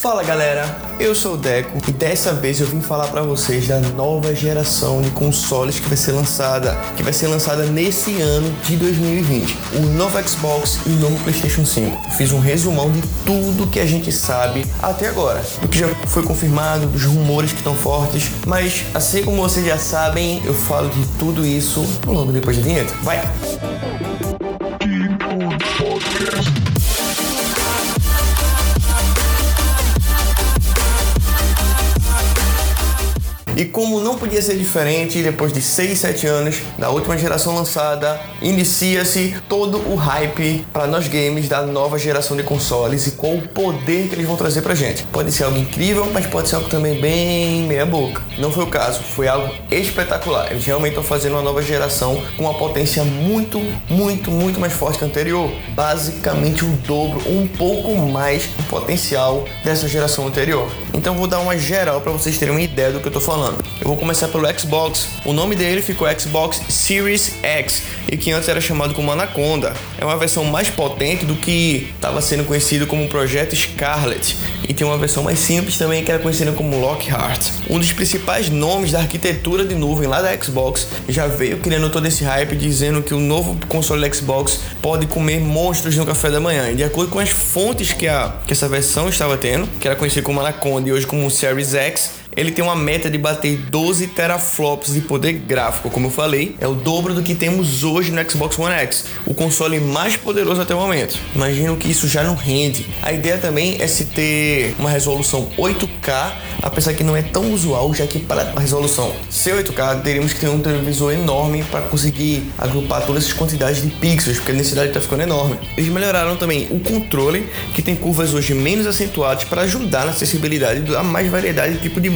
Fala galera, eu sou o Deco e dessa vez eu vim falar para vocês da nova geração de consoles que vai ser lançada, que vai ser lançada nesse ano de 2020, o novo Xbox e o novo PlayStation 5. Eu fiz um resumão de tudo que a gente sabe até agora, do que já foi confirmado, dos rumores que estão fortes, mas assim como vocês já sabem, eu falo de tudo isso logo depois da vinheta. Vai! E como não podia ser diferente, depois de 6, 7 anos da última geração lançada, inicia-se todo o hype para nós games da nova geração de consoles e qual o poder que eles vão trazer pra gente. Pode ser algo incrível, mas pode ser algo também bem meia boca. Não foi o caso, foi algo espetacular. Eles realmente estão fazendo uma nova geração com uma potência muito, muito, muito mais forte que a anterior. Basicamente o dobro, um pouco mais do potencial dessa geração anterior. Então vou dar uma geral para vocês terem uma ideia do que eu tô falando. Eu vou começar pelo Xbox. O nome dele ficou Xbox Series X e que antes era chamado como Anaconda. É uma versão mais potente do que estava sendo conhecido como Projeto Scarlet e tem uma versão mais simples também que era conhecida como Lockhart. Um dos principais nomes da arquitetura de nuvem lá da Xbox já veio criando todo esse hype dizendo que o novo console da Xbox pode comer monstros no café da manhã. E de acordo com as fontes que, a, que essa versão estava tendo, que era conhecida como Anaconda e hoje como Series X, ele tem uma meta de bater 12 teraflops de poder gráfico, como eu falei, é o dobro do que temos hoje no Xbox One X, o console mais poderoso até o momento. Imagino que isso já não rende. A ideia também é se ter uma resolução 8K, apesar que não é tão usual, já que para a resolução ser 8K teríamos que ter um televisor enorme para conseguir agrupar todas essas quantidades de pixels, porque a densidade está ficando enorme. Eles melhoraram também o controle, que tem curvas hoje menos acentuadas para ajudar na acessibilidade dar mais variedade de tipo de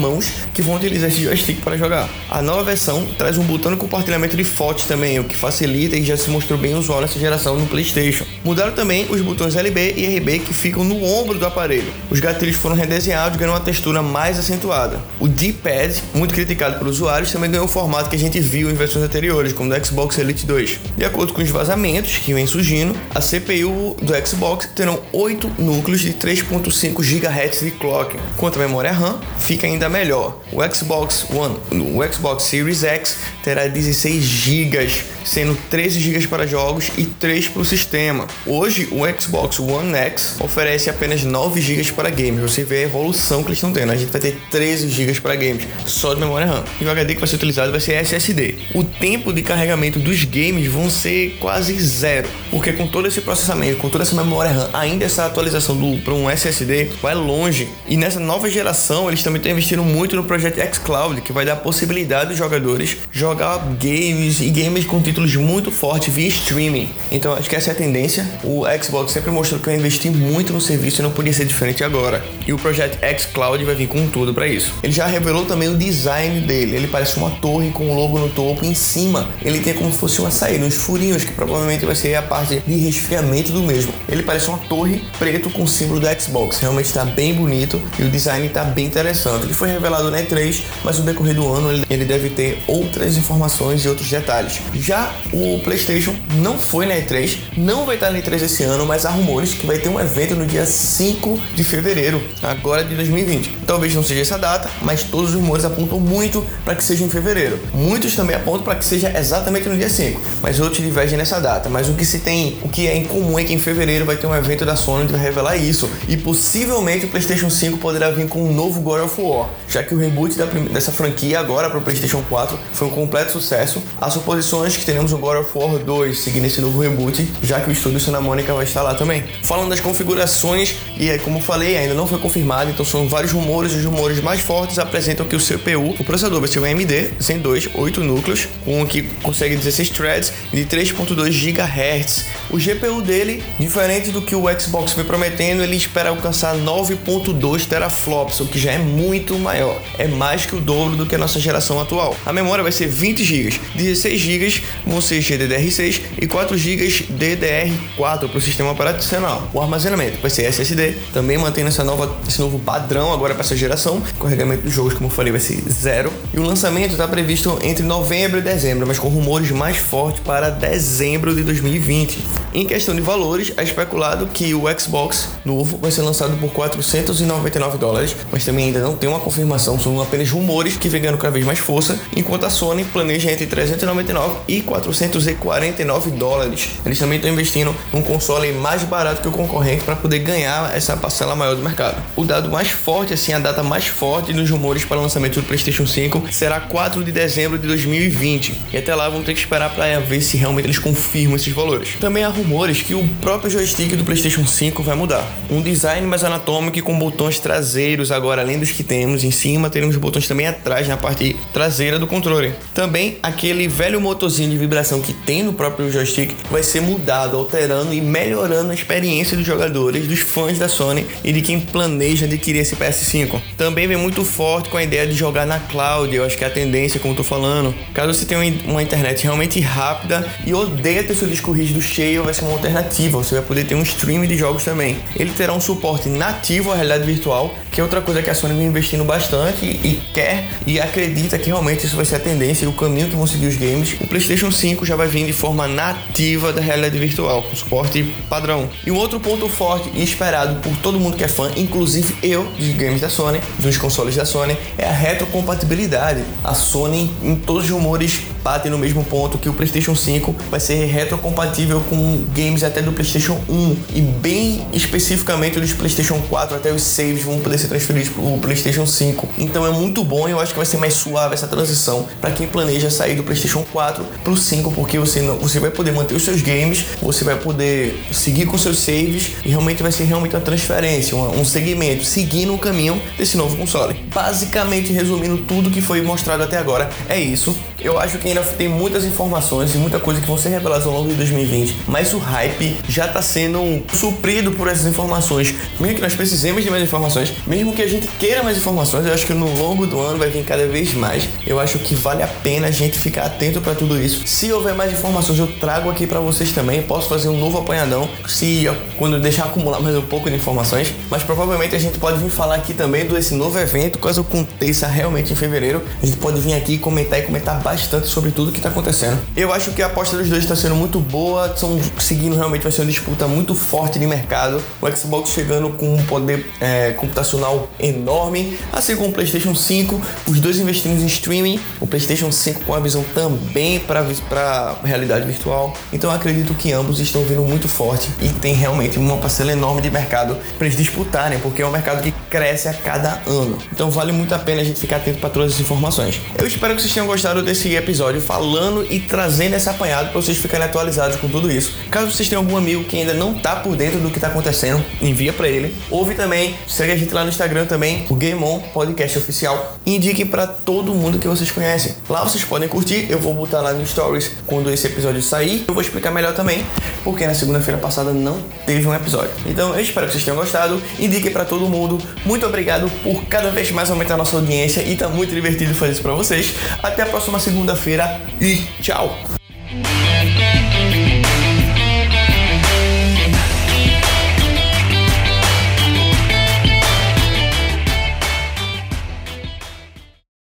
que vão utilizar esse joystick para jogar. A nova versão traz um botão de compartilhamento de fotos também, o que facilita e já se mostrou bem usual nessa geração no PlayStation. Mudaram também os botões LB e RB que ficam no ombro do aparelho. Os gatilhos foram redesenhados, ganhando uma textura mais acentuada. O D-pad, muito criticado por usuários, também ganhou o formato que a gente viu em versões anteriores, como do Xbox Elite 2. De acordo com os vazamentos que vem surgindo, a CPU do Xbox terão 8 núcleos de 3.5 GHz de clock, enquanto a memória RAM fica ainda melhor. O Xbox One, o Xbox Series X terá 16 GB, sendo 13 GB para jogos e 3 para o sistema. Hoje, o Xbox One X oferece apenas 9 GB para games. Você vê a evolução que eles estão tendo. A gente vai ter 13 GB para games só de memória RAM. E o HD que vai ser utilizado vai ser SSD. O tempo de carregamento dos games vão ser quase zero, porque com todo esse processamento, com toda essa memória RAM, ainda essa atualização para um SSD vai longe. E nessa nova geração, eles também estão investindo muito no projeto xCloud, que vai dar a possibilidade dos jogadores jogar games e games com títulos muito fortes via streaming. Então acho que essa é a tendência. O Xbox sempre mostrou que vai investir muito no serviço e não podia ser diferente agora. E o projeto xCloud vai vir com tudo para isso. Ele já revelou também o design dele. Ele parece uma torre com um logo no topo. Em cima, ele tem como se fosse uma saída, uns furinhos, que provavelmente vai ser a parte de resfriamento do mesmo. Ele parece uma torre preto com o símbolo do Xbox. Realmente está bem bonito e o design está bem interessante. Ele foi revelado na E3, mas no decorrer do ano ele deve ter outras informações e outros detalhes. Já o PlayStation não foi na E3, não vai estar na E3 esse ano, mas há rumores que vai ter um evento no dia 5 de fevereiro, agora de 2020. Talvez não seja essa data, mas todos os rumores apontam muito para que seja em fevereiro. Muitos também apontam para que seja exatamente no dia 5, mas outros divergem nessa data. Mas o que se tem, o que é em comum é que em fevereiro vai ter um evento da Sony que vai revelar isso e possivelmente o PlayStation 5 poderá vir com um novo God of War, já que o reboot dessa franquia agora para o PlayStation 4 foi um completo sucesso. Há suposições que teremos o God of War 2 seguindo esse novo reboot, já que o estúdio Santa Mônica vai estar lá também. Falando das configurações, e é como falei, ainda não foi confirmado, então são vários rumores. Os rumores mais fortes apresentam que o CPU, o processador vai ser um AMD Zen 2, 8 núcleos, com que consegue 16 threads de 3.2 GHz. O GPU dele, diferente do que o Xbox foi prometendo, ele espera alcançar 9.2 teraflops, o que já é muito maior. É mais que o dobro do que a nossa geração atual. A memória vai ser 20 GB, 16 GB vão ser GDDR6 e 4 GB DDR4 para o sistema operacional. O armazenamento vai ser SSD, também mantendo essa nova, esse novo padrão agora para essa geração. O carregamento dos jogos, como eu falei, vai ser zero. E o lançamento está previsto entre novembro e dezembro, mas com rumores mais fortes para dezembro de 2020. Em questão de valores, é especulado que o Xbox novo vai ser lançado por 499 dólares, mas também ainda não tem uma confirmação, são apenas rumores que vem ganhando cada vez mais força, enquanto a Sony planeja entre 399 e 449 dólares. Eles também estão investindo num console mais barato que o concorrente para poder ganhar essa parcela maior do mercado. O dado mais forte, assim, a data mais forte nos rumores para o lançamento do PlayStation 5 será 4 de dezembro de 2020. E até lá vamos ter que esperar para ver se realmente eles confirmam esses valores. Também há rumores que o próprio joystick do PlayStation 5 vai mudar. Um design mais anatômico com botões traseiros agora, além dos que temos em cima, teremos botões também atrás na parte traseira do controle. Também aquele velho motorzinho de vibração que tem no próprio joystick vai ser mudado, alterando e melhorando a experiência dos jogadores, dos fãs da Sony e de quem planeja adquirir esse PS5. Também vem muito forte com a ideia de jogar na cloud, eu acho que é a tendência, como tô falando. Caso você tenha uma internet realmente rápida e odeia ter seu disco rígido cheio, vai ser uma alternativa. Você vai poder ter um streaming de jogos também. Ele terá um suporte nativo à realidade virtual, que é outra coisa que a Sony vem investindo bastante e quer e acredita que realmente isso vai ser a tendência e o caminho que vão seguir os games. O PlayStation 5 já vai vir de forma nativa da realidade virtual, com suporte padrão. E um outro ponto forte e esperado por todo mundo que é fã, inclusive eu, de games da Sony, dos consoles da Sony, é a retrocompatibilidade. A Sony, em todos os rumores, bate no mesmo ponto que o PlayStation 5 vai ser retrocompatível com games até do PlayStation 1 e bem especificamente dos PlayStation 4 até os saves vão poder ser transferidos para o PlayStation 5. Então é muito bom e eu acho que vai ser mais suave essa transição para quem planeja sair do PlayStation 4 para o 5, porque você não, você vai poder manter os seus games, você vai poder seguir com seus saves e realmente vai ser realmente uma transferência, um, um segmento, seguindo o caminho desse novo console. Basicamente, resumindo tudo que foi mostrado até agora, é isso. Eu acho que ainda tem muitas informações e muita coisa que vão ser reveladas ao longo de 2020, mas o hype já está sendo suprido por essas informações. Mesmo que nós precisemos de mais informações, mesmo que a gente queira mais informações, eu acho que no longo do ano vai vir cada vez mais. Eu acho que vale a pena a gente ficar atento para tudo isso. Se houver mais informações, eu trago aqui para vocês também. Posso fazer um novo apanhadão se quando deixar acumular mais um pouco de informações, mas provavelmente a gente pode vir falar aqui também desse novo evento, caso aconteça realmente em fevereiro. A gente pode vir aqui comentar e comentar bastante bastante sobre tudo que está acontecendo. Eu acho que a aposta dos dois está sendo muito boa, estão seguindo realmente vai ser uma disputa muito forte de mercado. O Xbox chegando com um poder é, computacional enorme, assim como o PlayStation 5, os dois investindo em streaming, o PlayStation 5 com a visão também para realidade virtual. Então acredito que ambos estão vindo muito forte e tem realmente uma parcela enorme de mercado para eles disputarem, porque é um mercado que cresce a cada ano. Então vale muito a pena a gente ficar atento para todas as informações. Eu espero que vocês tenham gostado desse esse episódio falando e trazendo esse apanhado para vocês ficarem atualizados com tudo isso. Caso vocês tenham algum amigo que ainda não tá por dentro do que tá acontecendo, envia para ele. Ouve também, segue a gente lá no Instagram também, o Game On Podcast Oficial. Indique para todo mundo que vocês conhecem. Lá vocês podem curtir, eu vou botar lá no Stories quando esse episódio sair. Eu vou explicar melhor também, porque na segunda-feira passada não teve um episódio. Então eu espero que vocês tenham gostado. Indique para todo mundo. Muito obrigado por cada vez mais aumentar a nossa audiência e tá muito divertido fazer isso para vocês. Até a próxima segunda-feira e tchau!